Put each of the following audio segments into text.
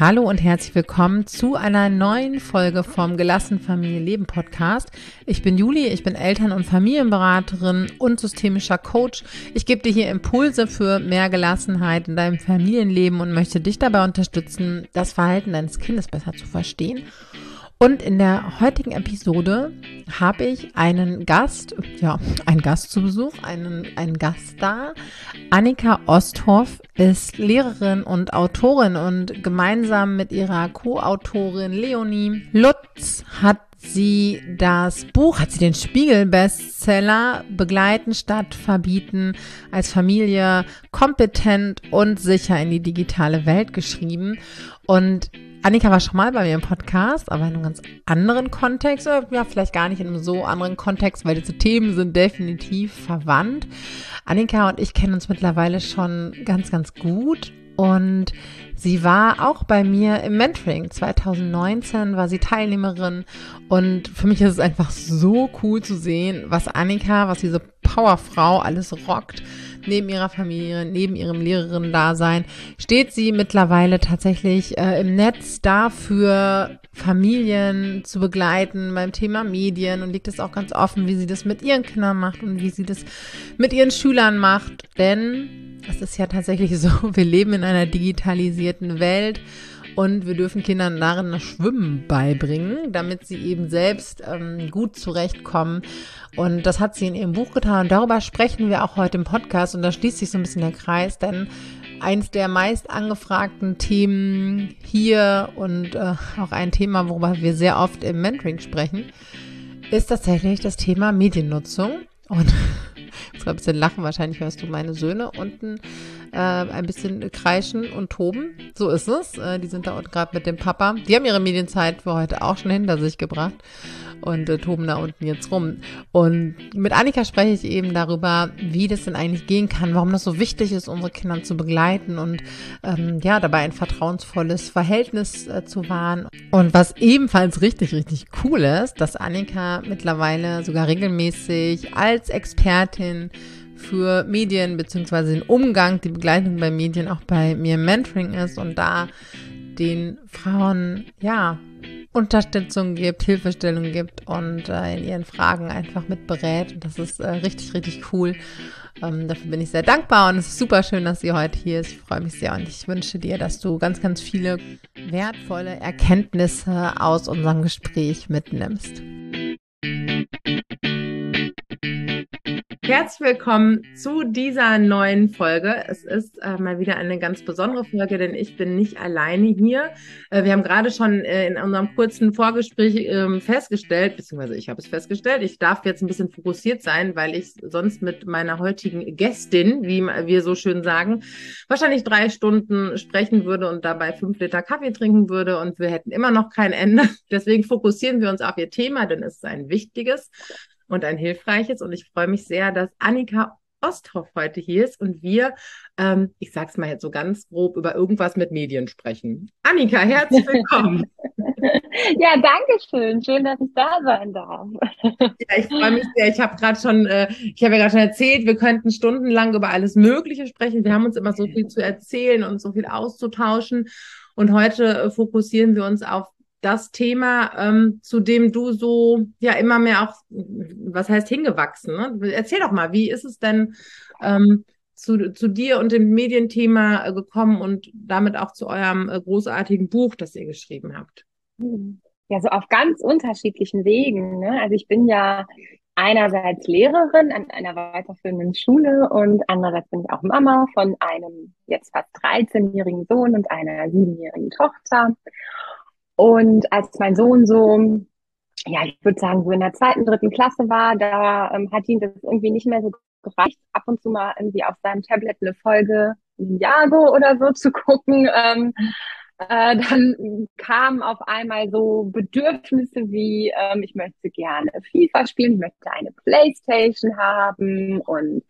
Hallo und herzlich willkommen zu einer neuen Folge vom Gelassen Familie Leben Podcast. Ich bin Juli, ich bin Eltern- und Familienberaterin und systemischer Coach. Ich gebe dir hier Impulse für mehr Gelassenheit in deinem Familienleben und möchte dich dabei unterstützen, das Verhalten deines Kindes besser zu verstehen und in der heutigen Episode habe ich einen Gast, ja, einen Gast zu Besuch, einen, einen Gast da. Annika Osthoff ist Lehrerin und Autorin und gemeinsam mit ihrer Co-Autorin Leonie Lutz hat sie das Buch, hat sie den Spiegel-Bestseller Begleiten statt Verbieten als Familie kompetent und sicher in die digitale Welt geschrieben. Und Annika war schon mal bei mir im Podcast, aber in einem ganz anderen Kontext. Ja, vielleicht gar nicht in einem so anderen Kontext, weil diese Themen sind definitiv verwandt. Annika und ich kennen uns mittlerweile schon ganz, ganz gut. Und sie war auch bei mir im Mentoring. 2019 war sie Teilnehmerin. Und für mich ist es einfach so cool zu sehen, was Annika, was diese Powerfrau alles rockt neben ihrer Familie, neben ihrem Lehrerinnen-Dasein, steht sie mittlerweile tatsächlich äh, im Netz dafür, Familien zu begleiten beim Thema Medien und liegt es auch ganz offen, wie sie das mit ihren Kindern macht und wie sie das mit ihren Schülern macht. Denn es ist ja tatsächlich so, wir leben in einer digitalisierten Welt und wir dürfen Kindern darin das Schwimmen beibringen, damit sie eben selbst ähm, gut zurechtkommen. Und das hat sie in ihrem Buch getan. Und darüber sprechen wir auch heute im Podcast. Und da schließt sich so ein bisschen der Kreis, denn eins der meist angefragten Themen hier und äh, auch ein Thema, worüber wir sehr oft im Mentoring sprechen, ist tatsächlich das Thema Mediennutzung. Und jetzt ein bisschen lachen, wahrscheinlich hörst du meine Söhne unten äh, ein bisschen kreischen und toben. So ist es. Äh, die sind da unten gerade mit dem Papa. Die haben ihre Medienzeit für heute auch schon hinter sich gebracht und äh, toben da unten jetzt rum. Und mit Annika spreche ich eben darüber, wie das denn eigentlich gehen kann, warum das so wichtig ist, unsere Kinder zu begleiten und ähm, ja, dabei ein vertrauensvolles Verhältnis äh, zu wahren. Und was ebenfalls richtig, richtig cool ist, dass Annika mittlerweile sogar regelmäßig als Expertin für Medien beziehungsweise den Umgang, die Begleitung bei Medien auch bei mir Mentoring ist und da den Frauen ja Unterstützung gibt, Hilfestellung gibt und äh, in ihren Fragen einfach mit berät. Und das ist äh, richtig, richtig cool. Ähm, dafür bin ich sehr dankbar und es ist super schön, dass sie heute hier ist. Ich freue mich sehr und ich wünsche dir, dass du ganz, ganz viele wertvolle Erkenntnisse aus unserem Gespräch mitnimmst. Herzlich willkommen zu dieser neuen Folge. Es ist äh, mal wieder eine ganz besondere Folge, denn ich bin nicht alleine hier. Äh, wir haben gerade schon äh, in unserem kurzen Vorgespräch ähm, festgestellt, beziehungsweise ich habe es festgestellt, ich darf jetzt ein bisschen fokussiert sein, weil ich sonst mit meiner heutigen Gästin, wie wir so schön sagen, wahrscheinlich drei Stunden sprechen würde und dabei fünf Liter Kaffee trinken würde und wir hätten immer noch kein Ende. Deswegen fokussieren wir uns auf ihr Thema, denn es ist ein wichtiges und ein hilfreiches. Und ich freue mich sehr, dass Annika Osthoff heute hier ist und wir, ähm, ich sage es mal jetzt so ganz grob, über irgendwas mit Medien sprechen. Annika, herzlich willkommen. ja, danke schön. Schön, dass ich da sein darf. ja, ich freue mich sehr. Ich habe gerade schon, äh, ich habe ja gerade schon erzählt, wir könnten stundenlang über alles Mögliche sprechen. Wir haben uns immer so viel zu erzählen und so viel auszutauschen. Und heute äh, fokussieren wir uns auf das Thema, ähm, zu dem du so ja immer mehr auch, was heißt hingewachsen? Ne? Erzähl doch mal, wie ist es denn ähm, zu, zu dir und dem Medienthema äh, gekommen und damit auch zu eurem äh, großartigen Buch, das ihr geschrieben habt? Ja, so auf ganz unterschiedlichen Wegen. Ne? Also ich bin ja einerseits Lehrerin an einer weiterführenden Schule und andererseits bin ich auch Mama von einem jetzt fast 13-jährigen Sohn und einer 7-jährigen Tochter. Und als mein Sohn so, ja, ich würde sagen, so in der zweiten, dritten Klasse war, da ähm, hat ihn das irgendwie nicht mehr so gereicht, ab und zu mal irgendwie auf seinem Tablet eine Folge Jago oder so zu gucken. Ähm, äh, dann kamen auf einmal so Bedürfnisse wie, ähm, ich möchte gerne FIFA spielen, ich möchte eine Playstation haben und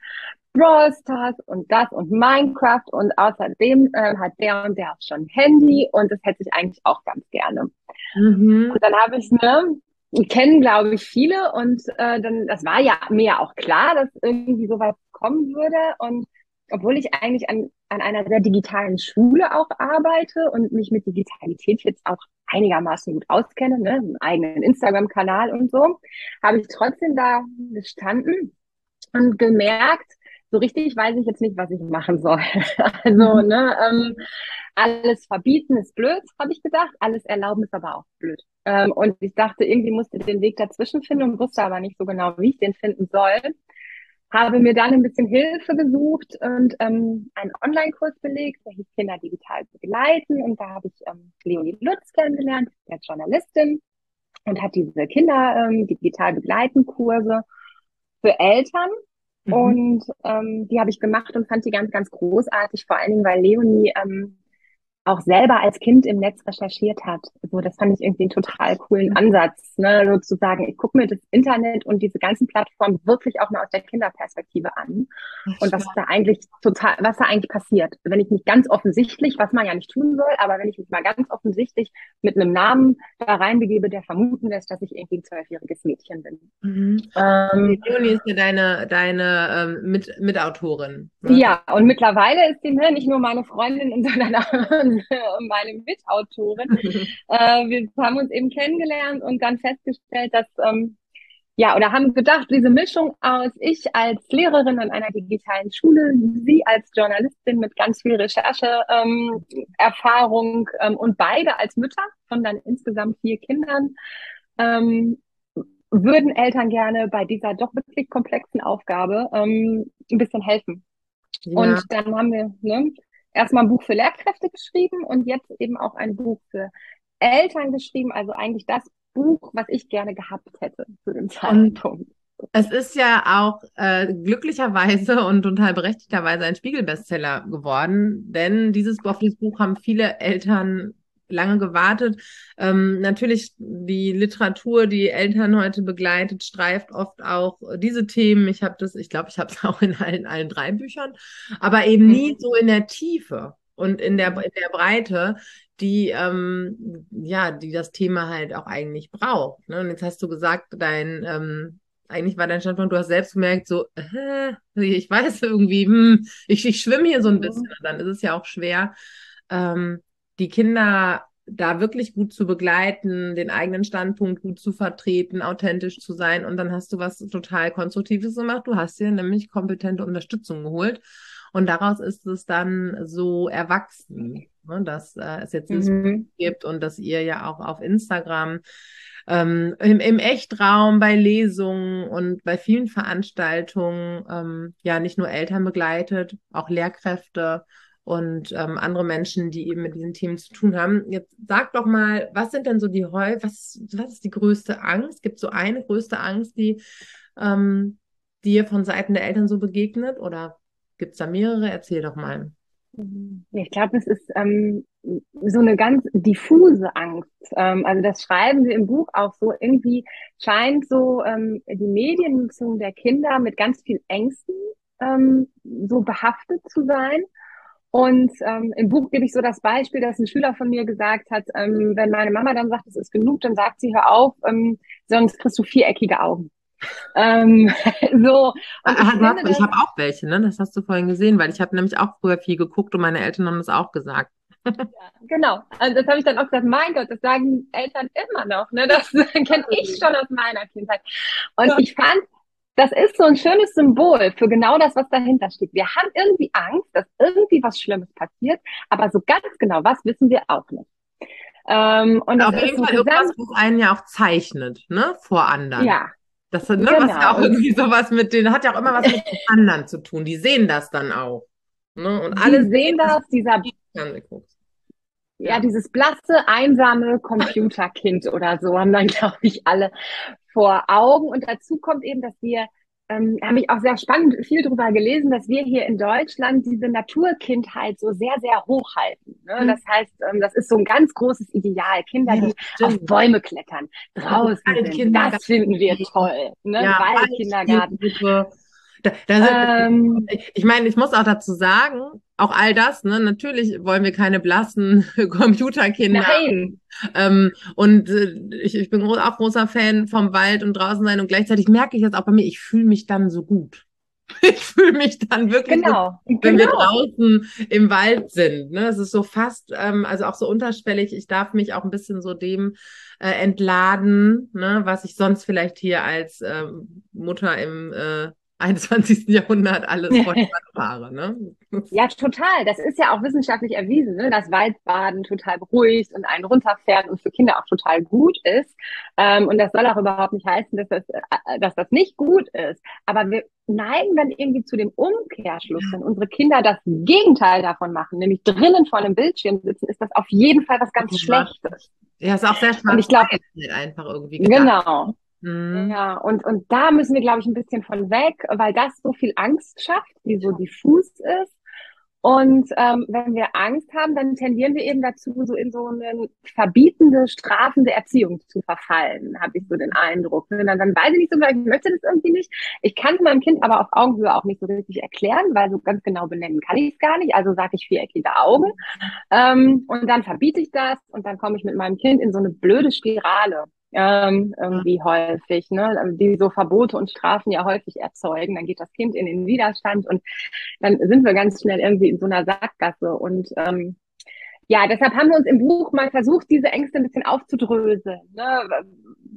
Brawl Stars und das und Minecraft und außerdem äh, hat der und der auch schon ein Handy und das hätte ich eigentlich auch ganz gerne. Mhm. Und dann habe ich ne, kennen, glaube ich, viele. Und äh, dann, das war ja mir ja auch klar, dass irgendwie sowas kommen würde. Und obwohl ich eigentlich an, an einer sehr digitalen Schule auch arbeite und mich mit Digitalität jetzt auch einigermaßen gut auskenne, ne, einen eigenen Instagram-Kanal und so, habe ich trotzdem da gestanden und gemerkt, so richtig weiß ich jetzt nicht, was ich machen soll. also, mhm. ne, ähm, alles verbieten ist blöd, habe ich gedacht. Alles erlauben ist aber auch blöd. Ähm, und ich dachte, irgendwie musste ich den Weg dazwischen finden und wusste aber nicht so genau, wie ich den finden soll. Habe mir dann ein bisschen Hilfe gesucht und ähm, einen Online-Kurs belegt, der hieß Kinder digital begleiten. Und da habe ich ähm, Leonie Lutz kennengelernt, der Journalistin, und hat diese Kinder ähm, digital begleiten Kurse für Eltern. Mhm. Und ähm, die habe ich gemacht und fand die ganz, ganz großartig, vor allen Dingen, weil Leonie ähm, auch selber als Kind im Netz recherchiert hat. So, das fand ich irgendwie einen total coolen Ansatz, ne? sozusagen. Ich gucke mir das Internet und diese ganzen Plattformen wirklich auch mal aus der Kinderperspektive an Ach, und was da eigentlich total, was da eigentlich passiert. Wenn ich mich ganz offensichtlich, was man ja nicht tun soll, aber wenn ich mich mal ganz offensichtlich mit einem Namen da reinbegebe, der vermuten lässt, dass ich irgendwie ein zwölfjähriges Mädchen bin. Mhm. Ähm, Leonie ist ja deine, deine ähm, mit, Mitautorin. Ne? Ja, und mittlerweile ist sie ne, nicht nur meine Freundin, sondern meine Mitautorin. äh, wir haben uns eben kennengelernt und dann festgestellt, dass, ähm, ja, oder haben gedacht, diese Mischung aus ich als Lehrerin an einer digitalen Schule, sie als Journalistin mit ganz viel Rechercheerfahrung ähm, Erfahrung, ähm, und beide als Mütter von dann insgesamt vier Kindern, ähm, würden Eltern gerne bei dieser doch wirklich komplexen Aufgabe ähm, ein bisschen helfen. Ja. Und dann haben wir ne, erstmal ein Buch für Lehrkräfte geschrieben und jetzt eben auch ein Buch für Eltern geschrieben. Also eigentlich das Buch, was ich gerne gehabt hätte zu dem Zeitpunkt. Es ist ja auch äh, glücklicherweise und total berechtigterweise ein Spiegelbestseller geworden, denn dieses, auf dieses Buch haben viele Eltern lange gewartet. Ähm, natürlich die Literatur, die Eltern heute begleitet, streift oft auch diese Themen. Ich habe das, ich glaube, ich habe es auch in allen, allen drei Büchern, aber eben nie mhm. so in der Tiefe und in der, in der Breite, die ähm, ja, die das Thema halt auch eigentlich braucht. Ne? Und jetzt hast du gesagt, dein ähm, eigentlich war dein Standpunkt, du hast selbst gemerkt, so, äh, ich weiß irgendwie, hm, ich, ich schwimme hier so ein mhm. bisschen. Und dann ist es ja auch schwer, ähm, die Kinder da wirklich gut zu begleiten, den eigenen Standpunkt gut zu vertreten, authentisch zu sein. Und dann hast du was total Konstruktives gemacht. Du hast dir nämlich kompetente Unterstützung geholt. Und daraus ist es dann so erwachsen, ne, dass äh, es jetzt dieses mhm. gibt und dass ihr ja auch auf Instagram ähm, im, im Echtraum bei Lesungen und bei vielen Veranstaltungen ähm, ja nicht nur Eltern begleitet, auch Lehrkräfte und ähm, andere Menschen, die eben mit diesen Themen zu tun haben. Jetzt sag doch mal, was sind denn so die Heu, was, was ist die größte Angst? Gibt es so eine größte Angst, die ähm, dir von Seiten der Eltern so begegnet? Oder gibt es da mehrere? Erzähl doch mal. Ich glaube, es ist ähm, so eine ganz diffuse Angst. Ähm, also das schreiben wir im Buch auch so. Irgendwie scheint so ähm, die Mediennutzung der Kinder mit ganz viel Ängsten ähm, so behaftet zu sein. Und ähm, im Buch gebe ich so das Beispiel, dass ein Schüler von mir gesagt hat, ähm, wenn meine Mama dann sagt, es ist genug, dann sagt sie, hör auf, ähm, sonst kriegst du viereckige Augen. ähm, so. Und ich, Aha, ich habe auch welche, ne? Das hast du vorhin gesehen, weil ich habe nämlich auch früher viel geguckt und meine Eltern haben das auch gesagt. ja, genau. Also das habe ich dann auch gesagt, mein Gott, das sagen Eltern immer noch. Ne? Das kenne ich schon aus meiner Kindheit. Und ja. ich fand das ist so ein schönes Symbol für genau das, was dahinter steht. Wir haben irgendwie Angst, dass irgendwie was Schlimmes passiert, aber so ganz genau was wissen wir auch nicht. Ähm, und Auf jeden Fall irgendwas, was einen ja auch zeichnet, ne, vor anderen. Ja. Das ne, genau. was ja auch irgendwie sowas mit denen, hat ja auch immer was mit den anderen zu tun. Die sehen das dann auch. Ne? Und alle sehen das, dieser, ja, dieses blasse, einsame Computerkind oder so haben dann, glaube ich, alle vor Augen. Und dazu kommt eben, dass wir, ähm, habe ich auch sehr spannend viel darüber gelesen, dass wir hier in Deutschland diese Naturkindheit so sehr, sehr hochhalten. Ne? Mhm. Das heißt, ähm, das ist so ein ganz großes Ideal. Kinder, die ja, auf Bäume klettern, draußen sind, das finden wir toll. Ne? Ja, Waldkindergarten. Ähm, ich meine, ich muss auch dazu sagen, auch all das, ne? Natürlich wollen wir keine blassen Computerkinder. Nein. Ähm, und äh, ich, ich bin auch großer Fan vom Wald und draußen sein und gleichzeitig merke ich jetzt auch bei mir, ich fühle mich dann so gut. Ich fühle mich dann wirklich, genau. so, wenn genau. wir draußen im Wald sind. Ne? Es ist so fast, ähm, also auch so unterschwellig. Ich darf mich auch ein bisschen so dem äh, entladen, ne? was ich sonst vielleicht hier als ähm, Mutter im äh, 21. Jahrhundert alles fahre. Ne? Ja, total. Das ist ja auch wissenschaftlich erwiesen, ne? dass Waldbaden total beruhigt und einen runterfährt und für Kinder auch total gut ist. Ähm, und das soll auch überhaupt nicht heißen, dass das, äh, dass das nicht gut ist. Aber wir neigen dann irgendwie zu dem Umkehrschluss, wenn unsere Kinder das Gegenteil davon machen, nämlich drinnen vor einem Bildschirm sitzen, ist das auf jeden Fall was ganz Schlechtes. Ja, ist auch sehr spannend. Und ich glaube, einfach irgendwie. Gedacht. Genau. Mhm. Ja, und, und da müssen wir, glaube ich, ein bisschen von weg, weil das so viel Angst schafft, die so diffus ist. Und ähm, wenn wir Angst haben, dann tendieren wir eben dazu, so in so eine verbietende, strafende Erziehung zu verfallen, habe ich so den Eindruck. Und dann, dann weiß ich nicht so, ich möchte das irgendwie nicht. Ich kann es meinem Kind aber auf Augenhöhe auch nicht so richtig erklären, weil so ganz genau benennen kann ich es gar nicht. Also sage ich viereckige Augen. Ähm, und dann verbiete ich das und dann komme ich mit meinem Kind in so eine blöde Spirale ähm, irgendwie häufig, ne? die so Verbote und Strafen ja häufig erzeugen. Dann geht das Kind in den Widerstand und dann sind wir ganz schnell irgendwie in so einer Sackgasse. Und ähm, ja, deshalb haben wir uns im Buch mal versucht, diese Ängste ein bisschen aufzudröseln. Ne?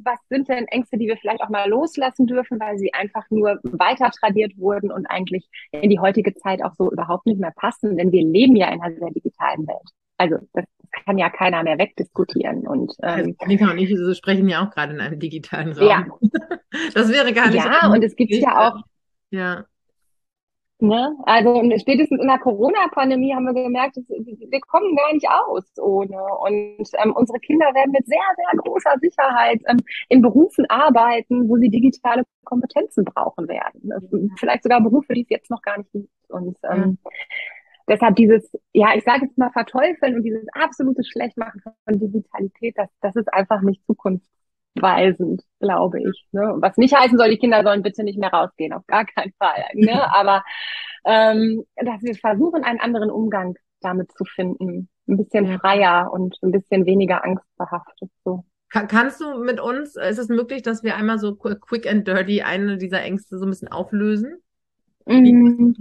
Was sind denn Ängste, die wir vielleicht auch mal loslassen dürfen, weil sie einfach nur weiter tradiert wurden und eigentlich in die heutige Zeit auch so überhaupt nicht mehr passen, denn wir leben ja in einer sehr digitalen Welt. Also das kann ja keiner mehr wegdiskutieren. Und ähm, Annika und ich sprechen ja auch gerade in einem digitalen Raum. Ja. Das wäre gar nicht. Ja, und es gibt ja auch. Ja. Ne? Also spätestens in der Corona-Pandemie haben wir gemerkt, wir kommen gar nicht aus ohne. Und ähm, unsere Kinder werden mit sehr, sehr großer Sicherheit ähm, in Berufen arbeiten, wo sie digitale Kompetenzen brauchen werden. Vielleicht sogar Berufe, die es jetzt noch gar nicht gibt. Und ähm, ja. Deshalb dieses, ja, ich sage jetzt mal verteufeln und dieses absolute Schlechtmachen von Digitalität, das, das ist einfach nicht zukunftsweisend, glaube ich. Ne? Was nicht heißen soll, die Kinder sollen bitte nicht mehr rausgehen, auf gar keinen Fall. Ne? Aber ähm, dass wir versuchen, einen anderen Umgang damit zu finden. Ein bisschen freier und ein bisschen weniger angstbehaftet. So. Kann, kannst du mit uns, ist es möglich, dass wir einmal so quick and dirty eine dieser Ängste so ein bisschen auflösen? Mm.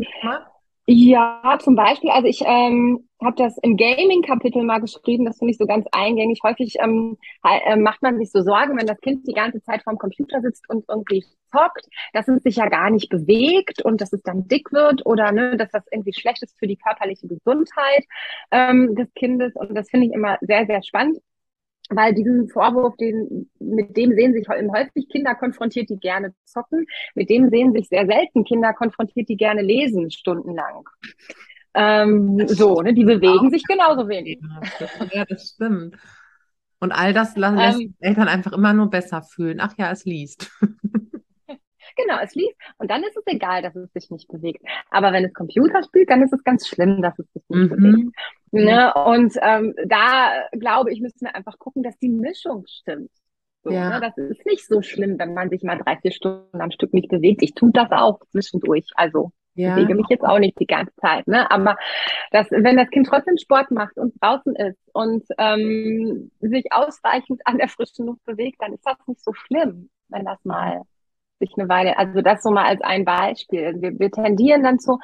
Ja, zum Beispiel, also ich ähm, habe das im Gaming-Kapitel mal geschrieben, das finde ich so ganz eingängig. Häufig ähm, äh, macht man sich so Sorgen, wenn das Kind die ganze Zeit vorm Computer sitzt und irgendwie zockt, dass es sich ja gar nicht bewegt und dass es dann dick wird oder ne, dass das irgendwie schlecht ist für die körperliche Gesundheit ähm, des Kindes. Und das finde ich immer sehr, sehr spannend weil diesen Vorwurf, den, mit dem sehen sich häufig Kinder konfrontiert, die gerne zocken, mit dem sehen sich sehr selten Kinder konfrontiert, die gerne lesen, stundenlang. Ähm, so, ne, die bewegen sich genauso wenig. Ja, das stimmt. Und all das lässt ähm, Eltern einfach immer nur besser fühlen. Ach ja, es liest. Genau, es liest und dann ist es egal, dass es sich nicht bewegt. Aber wenn es Computer spielt, dann ist es ganz schlimm, dass es sich nicht mhm. bewegt. Ne? Und ähm, da glaube ich, müssen wir einfach gucken, dass die Mischung stimmt. So, ja. ne? Das ist nicht so schlimm, wenn man sich mal drei, vier Stunden am Stück nicht bewegt. Ich tue das auch zwischendurch. Also ja. bewege mich jetzt auch nicht die ganze Zeit. Ne? Aber das, wenn das Kind trotzdem Sport macht und draußen ist und ähm, sich ausreichend an der frischen Luft bewegt, dann ist das nicht so schlimm, wenn das mal sich eine Weile, also das so mal als ein Beispiel. Wir, wir tendieren dann zu,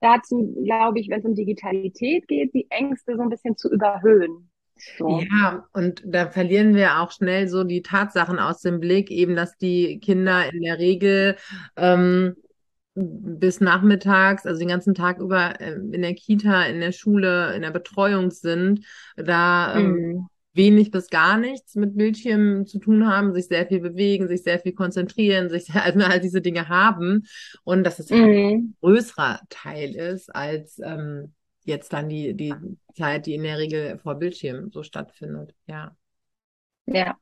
dazu, glaube ich, wenn es um Digitalität geht, die Ängste so ein bisschen zu überhöhen. So. Ja, und da verlieren wir auch schnell so die Tatsachen aus dem Blick, eben, dass die Kinder in der Regel ähm, bis nachmittags, also den ganzen Tag über äh, in der Kita, in der Schule, in der Betreuung sind, da ähm, mhm wenig bis gar nichts mit Bildschirmen zu tun haben, sich sehr viel bewegen, sich sehr viel konzentrieren, sich sehr, also all diese Dinge haben und dass es mhm. ein größerer Teil ist als ähm, jetzt dann die, die Zeit, die in der Regel vor Bildschirmen so stattfindet. Ja. Ja,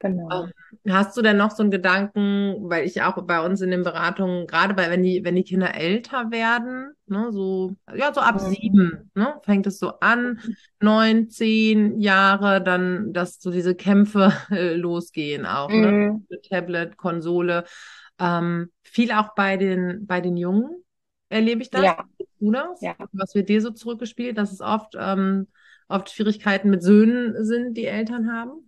Genau. Ähm, hast du denn noch so einen Gedanken, weil ich auch bei uns in den Beratungen, gerade bei, wenn die, wenn die Kinder älter werden, ne, so, ja, so ab mhm. sieben, ne, fängt es so an, neun, zehn Jahre, dann, dass so diese Kämpfe äh, losgehen auch, ne, mhm. ne, Tablet, Konsole, ähm, viel auch bei den, bei den Jungen erlebe ich das. Ja. Bruders? Ja. Was wird dir so zurückgespielt, dass es oft, ähm, oft Schwierigkeiten mit Söhnen sind, die Eltern haben?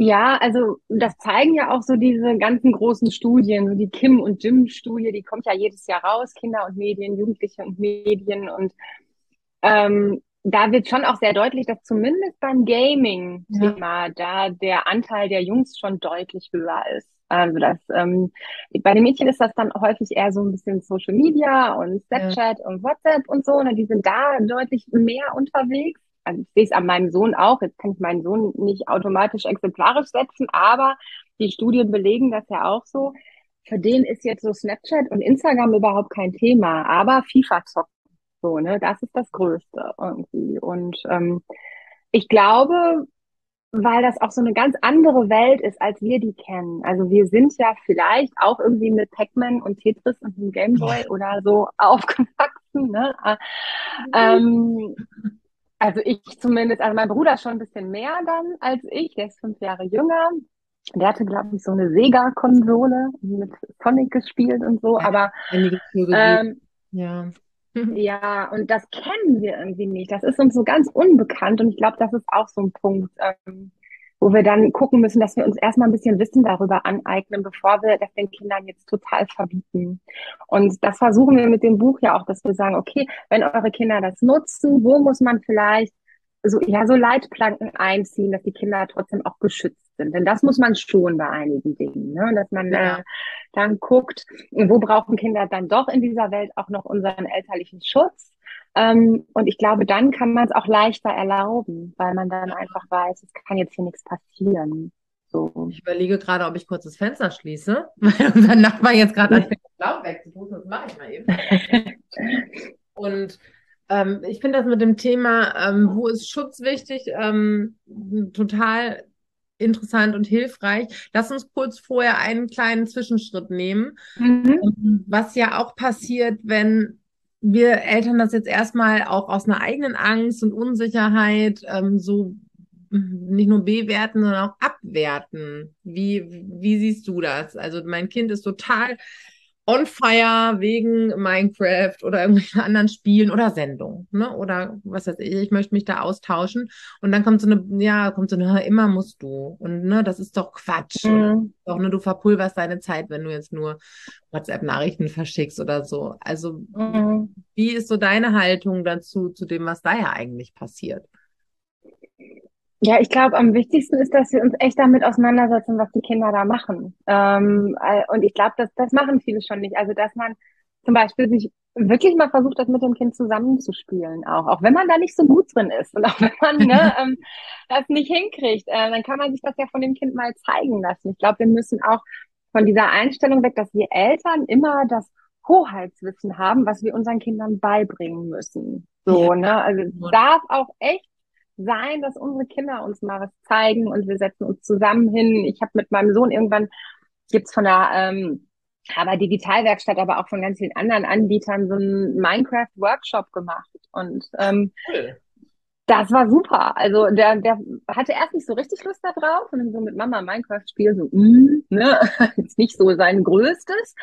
Ja, also das zeigen ja auch so diese ganzen großen Studien, so die Kim und Jim Studie, die kommt ja jedes Jahr raus, Kinder und Medien, Jugendliche und Medien und ähm, da wird schon auch sehr deutlich, dass zumindest beim Gaming-Thema ja. da der Anteil der Jungs schon deutlich höher ist. Also das ähm, bei den Mädchen ist das dann häufig eher so ein bisschen Social Media und Snapchat ja. und WhatsApp und so. Ne? Die sind da deutlich mehr unterwegs also ich sehe es an meinem Sohn auch, jetzt kann ich meinen Sohn nicht automatisch exemplarisch setzen, aber die Studien belegen das ja auch so. Für den ist jetzt so Snapchat und Instagram überhaupt kein Thema, aber FIFA zocken, so, ne, das ist das Größte irgendwie. Und ähm, ich glaube, weil das auch so eine ganz andere Welt ist, als wir die kennen. Also wir sind ja vielleicht auch irgendwie mit Pac-Man und Tetris und dem Gameboy oder so aufgewachsen. Ne? Ähm, also ich zumindest, also mein Bruder schon ein bisschen mehr dann als ich, der ist fünf Jahre jünger. Der hatte, glaube ich, so eine Sega-Konsole mit Sonic gespielt und so, aber ähm, ja. ja, und das kennen wir irgendwie nicht. Das ist uns so ganz unbekannt und ich glaube, das ist auch so ein Punkt, ähm, wo wir dann gucken müssen, dass wir uns erstmal ein bisschen Wissen darüber aneignen, bevor wir das den Kindern jetzt total verbieten. Und das versuchen wir mit dem Buch ja auch, dass wir sagen, okay, wenn eure Kinder das nutzen, wo muss man vielleicht so, ja, so Leitplanken einziehen, dass die Kinder trotzdem auch geschützt sind. Denn das muss man schon bei einigen Dingen, ne? dass man äh, dann guckt, wo brauchen Kinder dann doch in dieser Welt auch noch unseren elterlichen Schutz ähm, und ich glaube, dann kann man es auch leichter erlauben, weil man dann einfach weiß, es kann jetzt hier nichts passieren. So. Ich überlege gerade, ob ich kurz das Fenster schließe, weil unser Nachbar jetzt gerade anfängt, Blau wegzupusten. Das mache ich mal eben. Und ähm, ich finde das mit dem Thema, ähm, wo ist Schutz wichtig, ähm, total interessant und hilfreich. Lass uns kurz vorher einen kleinen Zwischenschritt nehmen. Mhm. Ähm, was ja auch passiert, wenn wir Eltern das jetzt erstmal auch aus einer eigenen Angst und Unsicherheit ähm, so nicht nur bewerten, sondern auch abwerten. Wie, wie siehst du das? Also mein Kind ist total on fire wegen Minecraft oder irgendwelchen anderen Spielen oder Sendungen, ne? Oder was weiß ich, ich möchte mich da austauschen. Und dann kommt so eine, ja, kommt so eine, immer musst du. Und ne, das ist doch Quatsch. Mhm. Doch, ne, du verpulverst deine Zeit, wenn du jetzt nur WhatsApp-Nachrichten verschickst oder so. Also, mhm. wie ist so deine Haltung dazu, zu dem, was da ja eigentlich passiert? Ja, ich glaube, am wichtigsten ist, dass wir uns echt damit auseinandersetzen, was die Kinder da machen. Ähm, äh, und ich glaube, das, das machen viele schon nicht. Also, dass man zum Beispiel sich wirklich mal versucht, das mit dem Kind zusammenzuspielen, auch. Auch wenn man da nicht so gut drin ist und auch wenn man ne, ähm, das nicht hinkriegt, äh, dann kann man sich das ja von dem Kind mal zeigen lassen. Ich glaube, wir müssen auch von dieser Einstellung weg, dass wir Eltern immer das Hoheitswissen haben, was wir unseren Kindern beibringen müssen. So, ja. ne? Also es darf auch echt sein, dass unsere Kinder uns mal was zeigen und wir setzen uns zusammen hin. Ich habe mit meinem Sohn irgendwann, gibt's von der ähm, aber Digitalwerkstatt, aber auch von ganz vielen anderen Anbietern so einen Minecraft-Workshop gemacht. Und ähm, cool. das war super. Also der, der hatte erst nicht so richtig Lust da drauf und dann so mit Mama Minecraft spielen, so, mm, ne, ist nicht so sein größtes.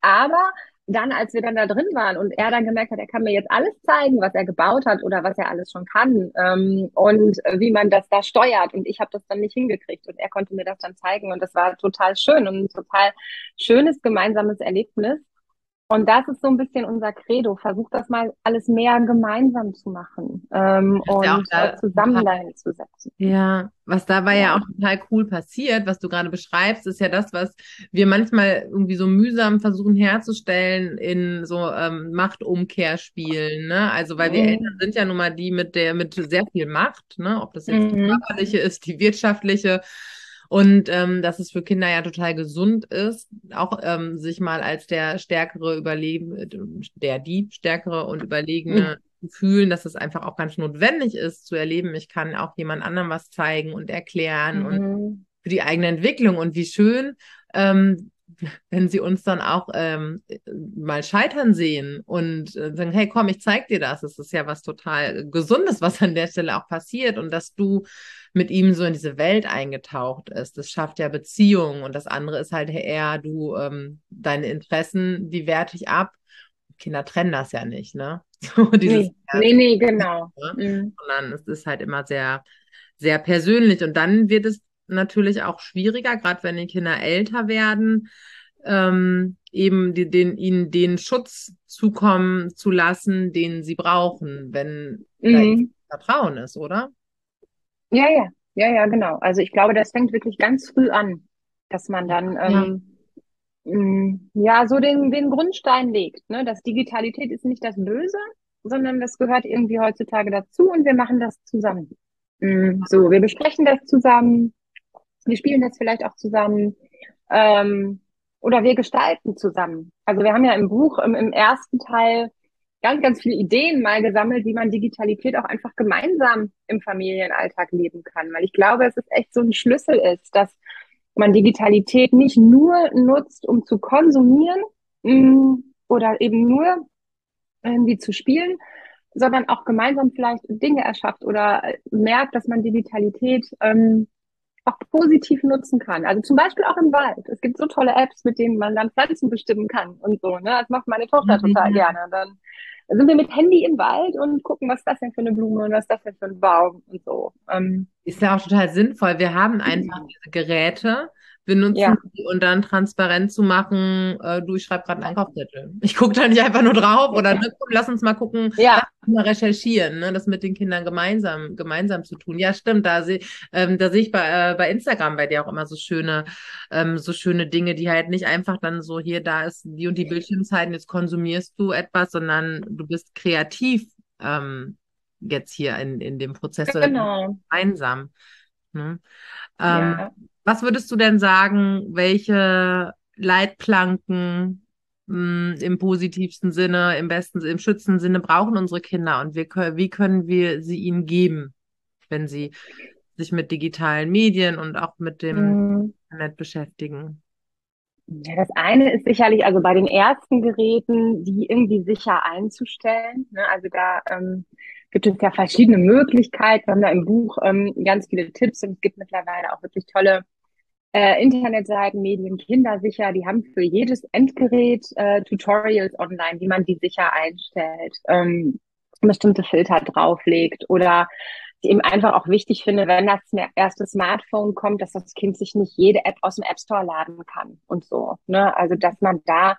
Aber dann, als wir dann da drin waren und er dann gemerkt hat, er kann mir jetzt alles zeigen, was er gebaut hat oder was er alles schon kann ähm, und wie man das da steuert. Und ich habe das dann nicht hingekriegt und er konnte mir das dann zeigen und das war total schön und ein total schönes gemeinsames Erlebnis. Und das ist so ein bisschen unser Credo. Versucht das mal alles mehr gemeinsam zu machen ähm, und ja da, zusammen dahin zu setzen. Ja, was dabei ja. ja. auch total cool passiert, was du gerade beschreibst, ist ja das, was wir manchmal irgendwie so mühsam versuchen herzustellen in so ähm, Machtumkehrspielen. Ne? Also, weil wir mhm. Eltern sind ja nun mal die mit der mit sehr viel Macht, ne? ob das jetzt mhm. die körperliche ist, die wirtschaftliche und ähm, dass es für Kinder ja total gesund ist, auch ähm, sich mal als der stärkere Überleben, der die stärkere und überlegene mhm. fühlen, dass es einfach auch ganz notwendig ist zu erleben, ich kann auch jemand anderem was zeigen und erklären mhm. und für die eigene Entwicklung und wie schön, ähm, wenn sie uns dann auch ähm, mal scheitern sehen und äh, sagen, hey, komm, ich zeig dir das. Es ist ja was total Gesundes, was an der Stelle auch passiert und dass du mit ihm so in diese Welt eingetaucht ist. Das schafft ja Beziehungen und das andere ist halt eher, du, ähm, deine Interessen, die werte ich ab. Kinder trennen das ja nicht, ne? So dieses nee, nee, nee, genau. Ne? Mhm. Sondern es ist halt immer sehr, sehr persönlich. Und dann wird es natürlich auch schwieriger, gerade wenn die Kinder älter werden, ähm, eben die, den, ihnen den Schutz zukommen zu lassen, den sie brauchen, wenn mhm. da Vertrauen ist, oder? Ja, ja, ja, ja, genau. Also ich glaube, das fängt wirklich ganz früh an, dass man dann ähm, ja. Mm, ja so den, den Grundstein legt. Ne? Das Digitalität ist nicht das Böse, sondern das gehört irgendwie heutzutage dazu und wir machen das zusammen. Mhm. So, wir besprechen das zusammen, wir spielen das vielleicht auch zusammen. Ähm, oder wir gestalten zusammen. Also wir haben ja im Buch im, im ersten Teil ganz, ganz viele Ideen mal gesammelt, wie man Digitalität auch einfach gemeinsam im Familienalltag leben kann. Weil ich glaube, es ist echt so ein Schlüssel ist, dass man Digitalität nicht nur nutzt, um zu konsumieren mm, oder eben nur irgendwie zu spielen, sondern auch gemeinsam vielleicht Dinge erschafft oder merkt, dass man Digitalität ähm, auch positiv nutzen kann. Also zum Beispiel auch im Wald. Es gibt so tolle Apps, mit denen man dann Pflanzen bestimmen kann und so. Ne? Das macht meine Tochter mhm. total gerne. Dann sind wir mit Handy im Wald und gucken, was ist das denn für eine Blume und was ist das denn für ein Baum und so. Ähm, ist ja auch total sinnvoll. Wir haben einfach diese Geräte benutzen ja. und dann transparent zu machen, äh, du, ich schreibe gerade einen Einkaufszettel. Ich gucke da nicht einfach nur drauf oder ne, komm, lass uns mal gucken, ja. mal recherchieren, ne, das mit den Kindern gemeinsam, gemeinsam zu tun. Ja, stimmt, da sehe ähm, da sehe ich bei, äh, bei Instagram bei dir auch immer so schöne, ähm, so schöne Dinge, die halt nicht einfach dann so hier, da ist die und die Bildschirmzeiten, jetzt konsumierst du etwas, sondern du bist kreativ ähm, jetzt hier in, in dem Prozess genau. gemeinsam. Ne? Ähm, ja. Was würdest du denn sagen, welche Leitplanken mh, hm, im positivsten Sinne, im besten, im schützenden Sinne brauchen unsere Kinder und wir, wie können wir sie ihnen geben, wenn sie sich mit digitalen Medien und auch mit dem mhm. Internet beschäftigen? Ja, das eine ist sicherlich, also bei den ersten Geräten, die irgendwie sicher einzustellen. Ne? Also da ähm, gibt es ja verschiedene Möglichkeiten. Wir haben da im Buch ähm, ganz viele Tipps und es gibt mittlerweile auch wirklich tolle äh, Internetseiten, Medien, Kindersicher, die haben für jedes Endgerät äh, Tutorials online, wie man die sicher einstellt, ähm, bestimmte Filter drauflegt oder eben einfach auch wichtig finde, wenn das erste Smartphone kommt, dass das Kind sich nicht jede App aus dem App Store laden kann und so. Ne? Also dass man da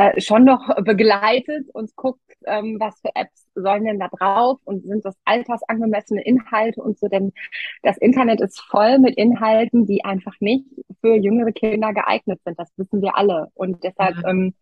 äh, schon noch begleitet und guckt, ähm, was für Apps sollen denn da drauf und sind das altersangemessene Inhalte und so, denn das Internet ist voll mit Inhalten, die einfach nicht für jüngere Kinder geeignet sind. Das wissen wir alle. Und deshalb ähm,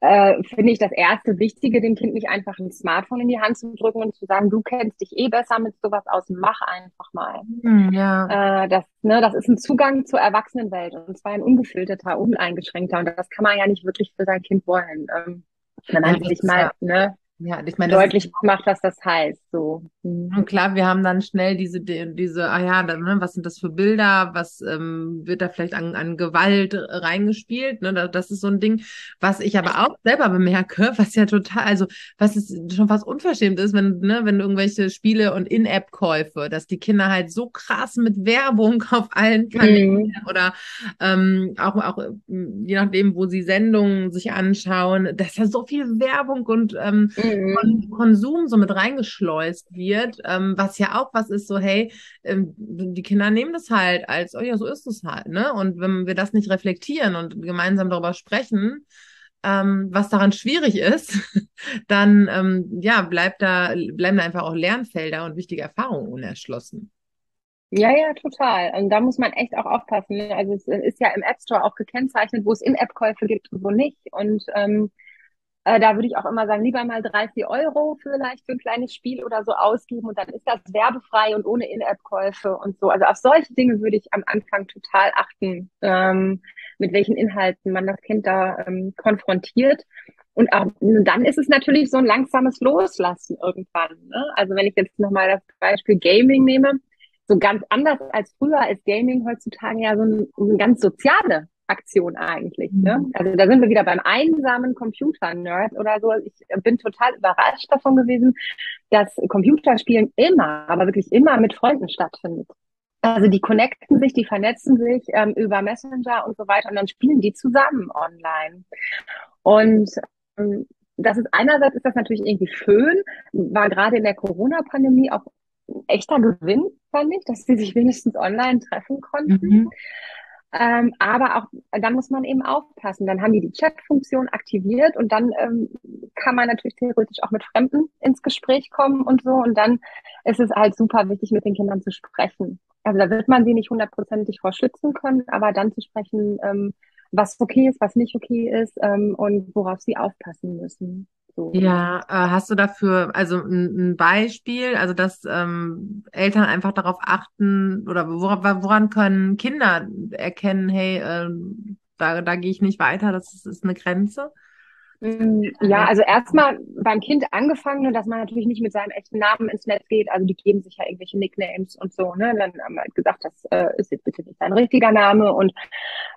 äh, finde ich das erste Wichtige, dem Kind nicht einfach ein Smartphone in die Hand zu drücken und zu sagen, du kennst dich eh besser mit sowas aus, mach einfach mal. Hm, ja. Äh, das, ne, das ist ein Zugang zur Erwachsenenwelt und zwar ein ungefilterter, uneingeschränkter und das kann man ja nicht wirklich für sein Kind wollen. Ähm, wenn man sich mal, ne, ja, ich meine, deutlich macht, was das heißt. So. Mhm. Und klar, wir haben dann schnell diese, diese, ah ja, dann, ne, was sind das für Bilder, was ähm, wird da vielleicht an, an Gewalt reingespielt? Ne? Das ist so ein Ding, was ich aber auch selber bemerke, was ja total, also was ist schon fast unverschämt ist, wenn, ne, wenn irgendwelche Spiele und In-App-Käufe, dass die Kinder halt so krass mit Werbung auf allen Kanälen mhm. oder ähm, auch, auch je nachdem, wo sie Sendungen sich anschauen, dass ja so viel Werbung und ähm, mhm mhm. Konsum so mit reingeschleust wird, ähm, was ja auch was ist, so, hey, ähm, die Kinder nehmen das halt als, oh ja, so ist es halt, ne? Und wenn wir das nicht reflektieren und gemeinsam darüber sprechen, ähm, was daran schwierig ist, dann ähm, ja, bleibt da, bleiben da einfach auch Lernfelder und wichtige Erfahrungen unerschlossen. Ja, ja, total. Und da muss man echt auch aufpassen. Ne? Also es ist ja im App Store auch gekennzeichnet, wo es In-App-Käufe gibt und wo nicht. Und ähm, äh, da würde ich auch immer sagen, lieber mal drei, vier Euro vielleicht für ein kleines Spiel oder so ausgeben und dann ist das werbefrei und ohne In-App-Käufe und so. Also auf solche Dinge würde ich am Anfang total achten, ähm, mit welchen Inhalten man das Kind da ähm, konfrontiert. Und auch, dann ist es natürlich so ein langsames Loslassen irgendwann. Ne? Also wenn ich jetzt nochmal das Beispiel Gaming nehme, so ganz anders als früher ist Gaming heutzutage ja so, ein, so eine ganz soziale Aktion eigentlich. Ne? Mhm. Also da sind wir wieder beim einsamen Computer-Nerd oder so. Ich bin total überrascht davon gewesen, dass Computerspielen immer, aber wirklich immer mit Freunden stattfindet. Also die connecten sich, die vernetzen sich ähm, über Messenger und so weiter und dann spielen die zusammen online. Und ähm, das ist einerseits ist das natürlich irgendwie schön, war gerade in der Corona-Pandemie auch ein echter Gewinn, fand ich, dass sie sich wenigstens online treffen konnten. Mhm. Ähm, aber auch dann muss man eben aufpassen. Dann haben die die Chat-Funktion aktiviert und dann ähm, kann man natürlich theoretisch auch mit Fremden ins Gespräch kommen und so. Und dann ist es halt super wichtig, mit den Kindern zu sprechen. Also da wird man sie nicht hundertprozentig vor schützen können, aber dann zu sprechen, ähm, was okay ist, was nicht okay ist ähm, und worauf sie aufpassen müssen. So. Ja, äh, hast du dafür also ein, Beispiel, also dass ähm, Eltern einfach darauf achten oder woran, woran können Kinder erkennen, hey, äh, da, da gehe ich nicht weiter, das ist, ist eine Grenze? Mm, ja, also erstmal beim Kind angefangen, dass man natürlich nicht mit seinem echten Namen ins Netz geht. Also die geben sich ja irgendwelche Nicknames und so. Ne? Dann haben wir halt gesagt, das äh, ist jetzt bitte nicht dein richtiger Name und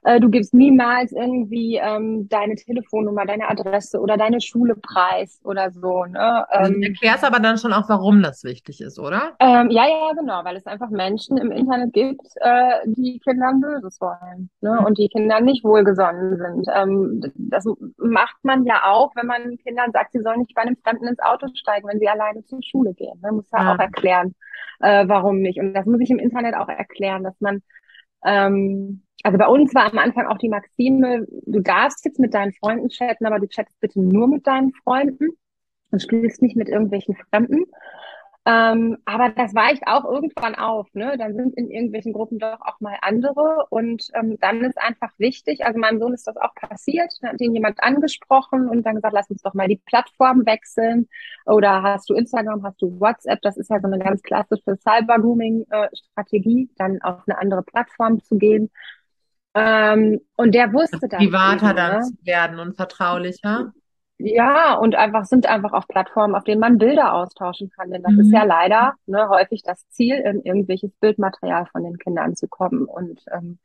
äh, du gibst niemals irgendwie ähm, deine Telefonnummer, deine Adresse oder deine Schule preis oder so. Ne? Also ähm, erklärst aber dann schon auch, warum das wichtig ist, oder? Ähm, ja, ja, genau, weil es einfach Menschen im Internet gibt, äh, die Kindern Böses wollen ne? und die Kindern nicht wohlgesonnen sind. Ähm, das macht man ja ja auch, wenn man Kindern sagt, sie sollen nicht bei einem Fremden ins Auto steigen, wenn sie alleine zur Schule gehen. Man muss ja, ja. auch erklären, äh, warum nicht. Und das muss ich im Internet auch erklären, dass man, ähm, also bei uns war am Anfang auch die Maxime, du darfst jetzt mit deinen Freunden chatten, aber du chattest bitte nur mit deinen Freunden und spielst nicht mit irgendwelchen Fremden. Ähm, aber das weicht auch irgendwann auf. Ne? Dann sind in irgendwelchen Gruppen doch auch mal andere. Und ähm, dann ist einfach wichtig, also meinem Sohn ist das auch passiert, da hat ihn jemand angesprochen und dann gesagt, lass uns doch mal die Plattform wechseln. Oder hast du Instagram, hast du WhatsApp? Das ist ja so eine ganz klassische Cyber-Grooming-Strategie, dann auf eine andere Plattform zu gehen. Ähm, und der wusste das. Privater dann ne? zu werden und vertraulicher. Ja, und einfach sind einfach auf Plattformen, auf denen man Bilder austauschen kann. Denn das mhm. ist ja leider ne, häufig das Ziel, in irgendwelches Bildmaterial von den Kindern zu kommen. Und, ähm,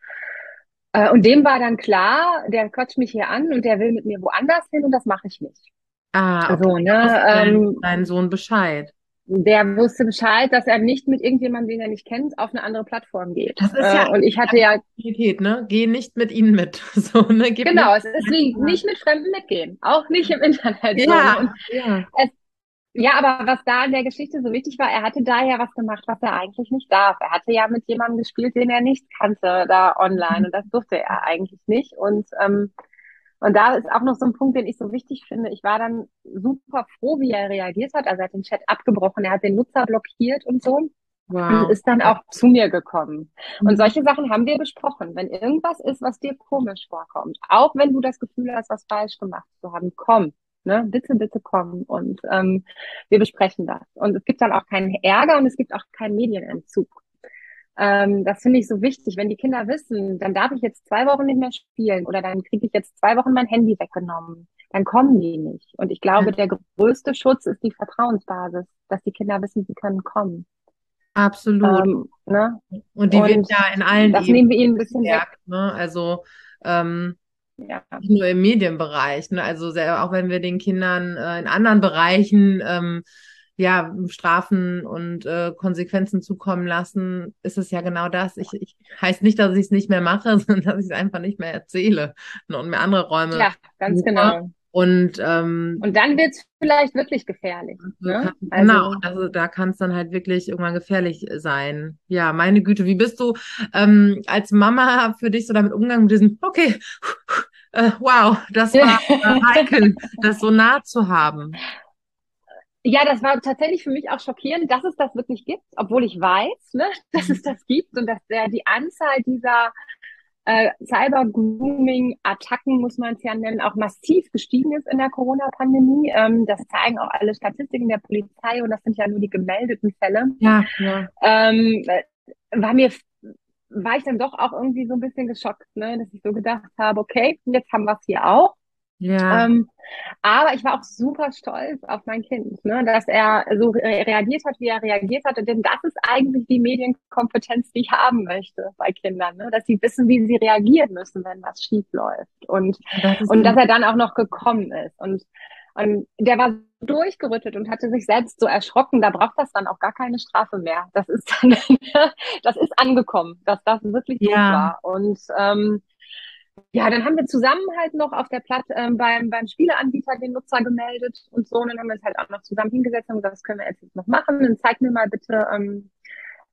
äh, und dem war dann klar, der quatscht mich hier an und der will mit mir woanders hin und das mache ich nicht. Ah, okay. Also, ne, ähm, dein Sohn Bescheid der wusste Bescheid, dass er nicht mit irgendjemandem, den er nicht kennt, auf eine andere Plattform geht. Das ist ja äh, und ich hatte ja ne? Geh nicht mit ihnen mit. So, ne? Gib genau, es ist wie nicht mit Fremden mitgehen, auch nicht im Internet. Ja, so. ja. Es, ja, aber was da in der Geschichte so wichtig war, er hatte da ja was gemacht, was er eigentlich nicht darf. Er hatte ja mit jemandem gespielt, den er nicht kannte, da online. Und das durfte er eigentlich nicht. Und ähm, und da ist auch noch so ein Punkt, den ich so wichtig finde. Ich war dann super froh, wie er reagiert hat. Also er hat den Chat abgebrochen, er hat den Nutzer blockiert und so. Wow. Und ist dann auch zu mir gekommen. Mhm. Und solche Sachen haben wir besprochen. Wenn irgendwas ist, was dir komisch vorkommt, auch wenn du das Gefühl hast, was falsch gemacht zu haben, komm. Ne? Bitte, bitte komm. Und ähm, wir besprechen das. Und es gibt dann auch keinen Ärger und es gibt auch keinen Medienentzug. Ähm, das finde ich so wichtig. Wenn die Kinder wissen, dann darf ich jetzt zwei Wochen nicht mehr spielen oder dann kriege ich jetzt zwei Wochen mein Handy weggenommen, dann kommen die nicht. Und ich glaube, der größte Schutz ist die Vertrauensbasis, dass die Kinder wissen, sie können kommen. Absolut. Ähm, ne? Und die Und wird ja in allen Das nehmen wir ihnen ein bisschen weg. Ne? Also ähm, ja. nicht nur im Medienbereich. Ne? Also sehr, auch wenn wir den Kindern äh, in anderen Bereichen ähm, ja, Strafen und äh, Konsequenzen zukommen lassen, ist es ja genau das. Ich, ich heißt nicht, dass ich es nicht mehr mache, sondern dass ich es einfach nicht mehr erzähle und mir andere Räume. Ja, ganz super. genau. Und, ähm, und dann wird es vielleicht wirklich gefährlich. Ne? Kann, genau, also, da kann es dann halt wirklich irgendwann gefährlich sein. Ja, meine Güte, wie bist du ähm, als Mama für dich so damit umgegangen mit diesem, okay, äh, wow, das war äh, heikel, das so nah zu haben. Ja, das war tatsächlich für mich auch schockierend, dass es das wirklich gibt, obwohl ich weiß, ne, dass es das gibt und dass der, die Anzahl dieser äh, Cyber-Grooming-Attacken, muss man es ja nennen, auch massiv gestiegen ist in der Corona-Pandemie. Ähm, das zeigen auch alle Statistiken der Polizei und das sind ja nur die gemeldeten Fälle. Ja, ja. Ähm, war mir war ich dann doch auch irgendwie so ein bisschen geschockt, ne, dass ich so gedacht habe, okay, jetzt haben wir es hier auch. Ja. Ähm, aber ich war auch super stolz auf mein Kind, ne, dass er so reagiert hat, wie er reagiert hatte. Denn das ist eigentlich die Medienkompetenz, die ich haben möchte bei Kindern, ne, dass sie wissen, wie sie reagieren müssen, wenn was schief läuft. Und, das und dass er dann auch noch gekommen ist. Und, und der war durchgerüttet und hatte sich selbst so erschrocken. Da braucht das dann auch gar keine Strafe mehr. Das ist dann, das ist angekommen, dass das wirklich ja. war. Und ähm, ja, dann haben wir zusammen halt noch auf der Platte ähm, beim, beim Spieleanbieter den Nutzer gemeldet und so. Und dann haben wir uns halt auch noch zusammen hingesetzt und gesagt, das können wir jetzt noch machen. Dann zeig mir mal bitte, ähm,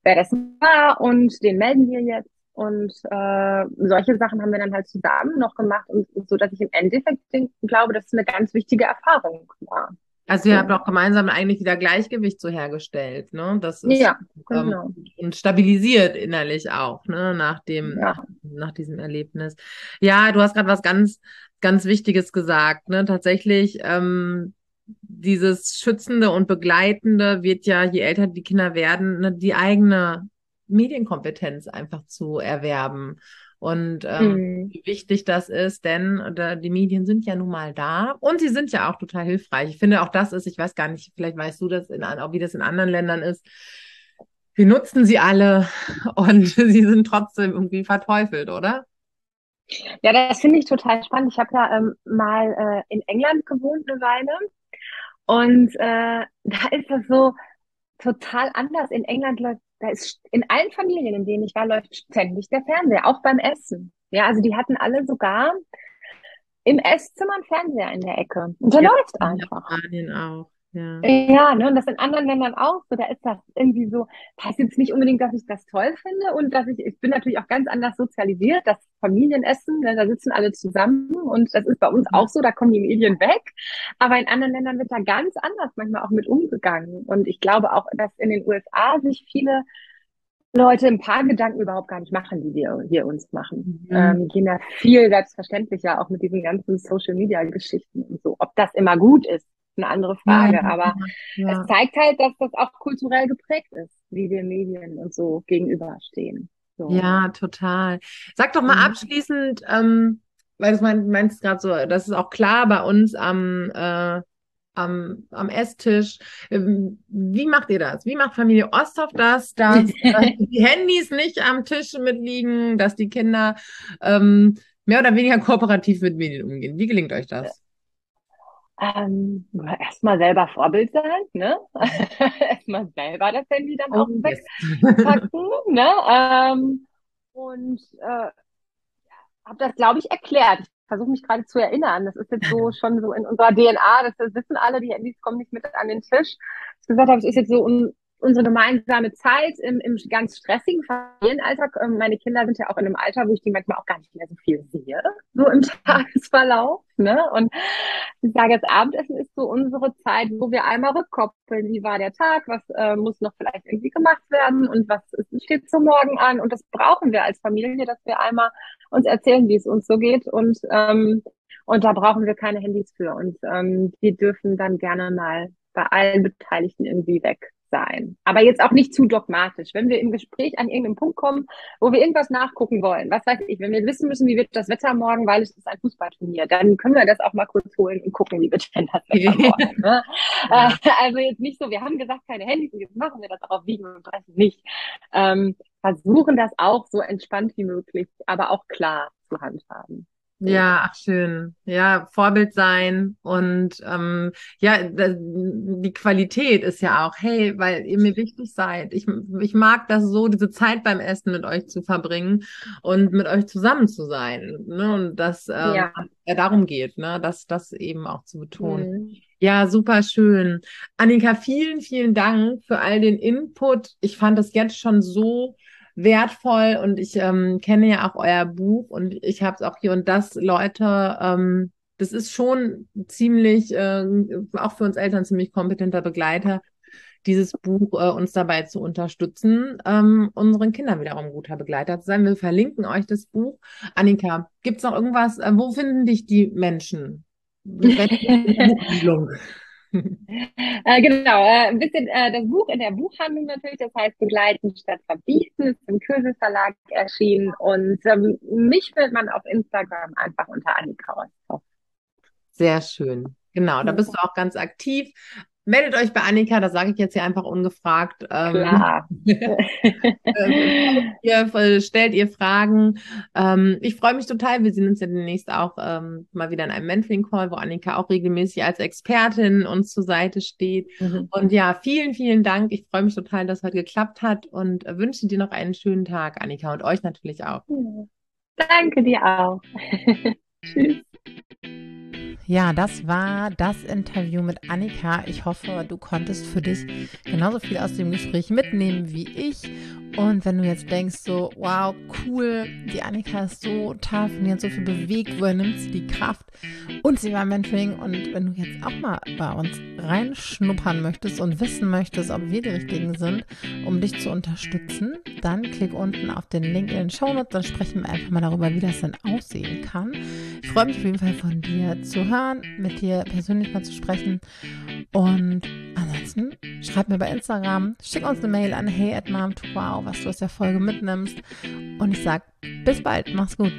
wer das war und den melden wir jetzt. Und äh, solche Sachen haben wir dann halt zusammen noch gemacht und so, dass ich im Endeffekt glaube, dass es eine ganz wichtige Erfahrung war. Also ihr habt auch gemeinsam eigentlich wieder Gleichgewicht so hergestellt, ne? Das ist ja, ähm, genau. und stabilisiert innerlich auch, ne? Nach dem, Ja. nach diesem Erlebnis. Ja, du hast gerade was ganz, ganz Wichtiges gesagt, ne? Tatsächlich, ähm, dieses Schützende und Begleitende wird ja, je älter die Kinder werden, ne, die eigene Medienkompetenz einfach zu erwerben. Und ähm, Mhm. wie wichtig das ist, denn äh, die Medien sind ja nun mal da und sie sind ja auch total hilfreich. Ich finde auch das ist, ich weiß gar nicht, vielleicht weißt du das, in, auch wie das in anderen Ländern ist. Wir nutzen sie alle und sie sind trotzdem irgendwie verteufelt, oder? Ja, das finde ich total spannend. Ich habe ja ähm, mal äh, in England gewohnt eine Weile und äh, da ist das so total anders. In England läuft, da ist in allen Familien, in denen ich war, läuft ständig der Fernseher, auch beim Essen. Ja, also die hatten alle sogar im Esszimmer einen Fernseher in der Ecke. Und der Ja, läuft in einfach. Spanien auch. Ja. Ja, ne, und das in anderen Ländern auch so. Da ist das irgendwie so, das heißt jetzt nicht unbedingt, dass ich das toll finde und dass ich, ich bin natürlich auch ganz anders sozialisiert, das Familienessen, ne, da sitzen alle zusammen und das ist bei uns auch so, da kommen die Medien weg. Aber in anderen Ländern wird da ganz anders manchmal auch mit umgegangen. Und ich glaube auch, dass in den USA sich viele Leute ein paar Gedanken überhaupt gar nicht machen, die wir hier uns machen. Mhm. Ähm, gehen da viel selbstverständlicher, auch mit diesen ganzen Social Media Geschichten und so. Ob das immer gut ist, ist eine andere Frage. Ja, Aber ja. es zeigt halt, dass das auch kulturell geprägt ist, wie wir Medien und so gegenüberstehen. So. Ja, total. Sag doch mal Mhm. abschließend, ähm, weil du mein, meinst gerade so, das ist auch klar bei uns am, äh, am, am Esstisch. Ähm, wie macht ihr das? Wie macht Familie Osthoff das, dass äh, die Handys nicht am Tisch mitliegen, dass die Kinder ähm, mehr oder weniger kooperativ mit Medien umgehen? Wie gelingt euch das? Ähm, erstmal selber Vorbild sein, ne? erstmal selber das Handy dann auch Oh, yes. wegpacken, ne? Ähm, und äh, habe das, glaube ich, erklärt. Ich versuche mich gerade zu erinnern. Das ist jetzt so schon so in unserer DNA, das, das wissen alle, die Handys kommen nicht mit an den Tisch. Ich gesagt habe, es ist jetzt so un, unsere gemeinsame Zeit im, im ganz stressigen Familienalltag. Ähm, Meine Kinder sind ja auch in einem Alter, wo ich die manchmal auch gar nicht mehr so viel sehe, so im Tagesverlauf. Ne? Und ich sage jetzt, Abendessen ist so unsere Zeit, wo wir einmal rückkoppeln, wie war der Tag, was äh, muss noch vielleicht irgendwie gemacht werden und was ist, steht zum Morgen an. Und das brauchen wir als Familie, dass wir einmal uns erzählen, wie es uns so geht. Und, ähm, und da brauchen wir keine Handys für. Und ähm, die dürfen dann gerne mal bei allen Beteiligten irgendwie weg sein. Aber jetzt auch nicht zu dogmatisch. Wenn wir im Gespräch an irgendeinen Punkt kommen, wo wir irgendwas nachgucken wollen, was weiß ich, wenn wir wissen müssen, wie wird das Wetter morgen, weil es ist ein Fußballturnier, dann können wir das auch mal kurz holen und gucken, wie wird denn das Wetter morgen. Ne? Ja. Äh, also jetzt nicht so, wir haben gesagt, keine Handys jetzt machen wir das auch auf Wiegen und Brechen nicht. Ähm, versuchen das auch so entspannt wie möglich, aber auch klar zu handhaben. Ja, ach schön. Ja, Vorbild sein und ähm, ja, die Qualität ist ja auch, hey, weil ihr mir wichtig seid. Ich, ich mag das so, diese Zeit beim Essen mit euch zu verbringen und mit euch zusammen zu sein. Ne? Und dass ähm, Ja. ja darum geht, ne? Das, das eben auch zu betonen. Mhm. Ja, super schön. Annika, vielen, vielen Dank für all den Input. Ich fand das jetzt schon so wertvoll und ich ähm, kenne ja auch euer Buch und ich habe es auch hier und das, Leute, ähm, das ist schon ziemlich, äh, auch für uns Eltern ziemlich kompetenter Begleiter, dieses Buch äh, uns dabei zu unterstützen, ähm, unseren Kindern wiederum guter Begleiter zu sein. Wir verlinken euch das Buch. Annika, gibt's noch irgendwas, äh, wo finden dich die Menschen? Äh, genau, äh, ein bisschen äh, das Buch in der Buchhandlung natürlich, das heißt Begleiten statt Verbieten, ist im Kösel Verlag erschienen und ähm, mich findet man auf Instagram einfach unter Annika Osthoff. Sehr schön. Genau, da bist du auch ganz aktiv. Meldet euch bei Annika, das sage ich jetzt hier einfach ungefragt. Ähm, Klar. ihr, äh, stellt ihr Fragen. Ähm, ich freue mich total. Wir sehen uns ja demnächst auch ähm, mal wieder in einem Mentoring-Call, wo Annika auch regelmäßig als Expertin uns zur Seite steht. Mhm. Und ja, vielen, vielen Dank. Ich freue mich total, dass es heute geklappt hat und wünsche dir noch einen schönen Tag, Annika, und euch natürlich auch. Danke dir auch. Tschüss. Ja, das war das Interview mit Annika. Ich hoffe, du konntest für dich genauso viel aus dem Gespräch mitnehmen wie ich. Und wenn du jetzt denkst, so, wow, cool, die Annika ist so tough und die hat so viel bewegt, woher nimmt sie die Kraft? Und sie war Mentoring. Und wenn du jetzt auch mal bei uns reinschnuppern möchtest und wissen möchtest, ob wir die richtigen sind, um dich zu unterstützen, dann klick unten auf den Link in den Show Notes. Dann sprechen wir einfach mal darüber, wie das denn aussehen kann. Ich freue mich auf jeden Fall von dir zu hören, mit dir persönlich mal zu sprechen. Und ansonsten schreib mir bei Instagram, schick uns eine Mail an hey at mom wow, was du aus der Folge mitnimmst. Und ich sag bis bald, mach's gut.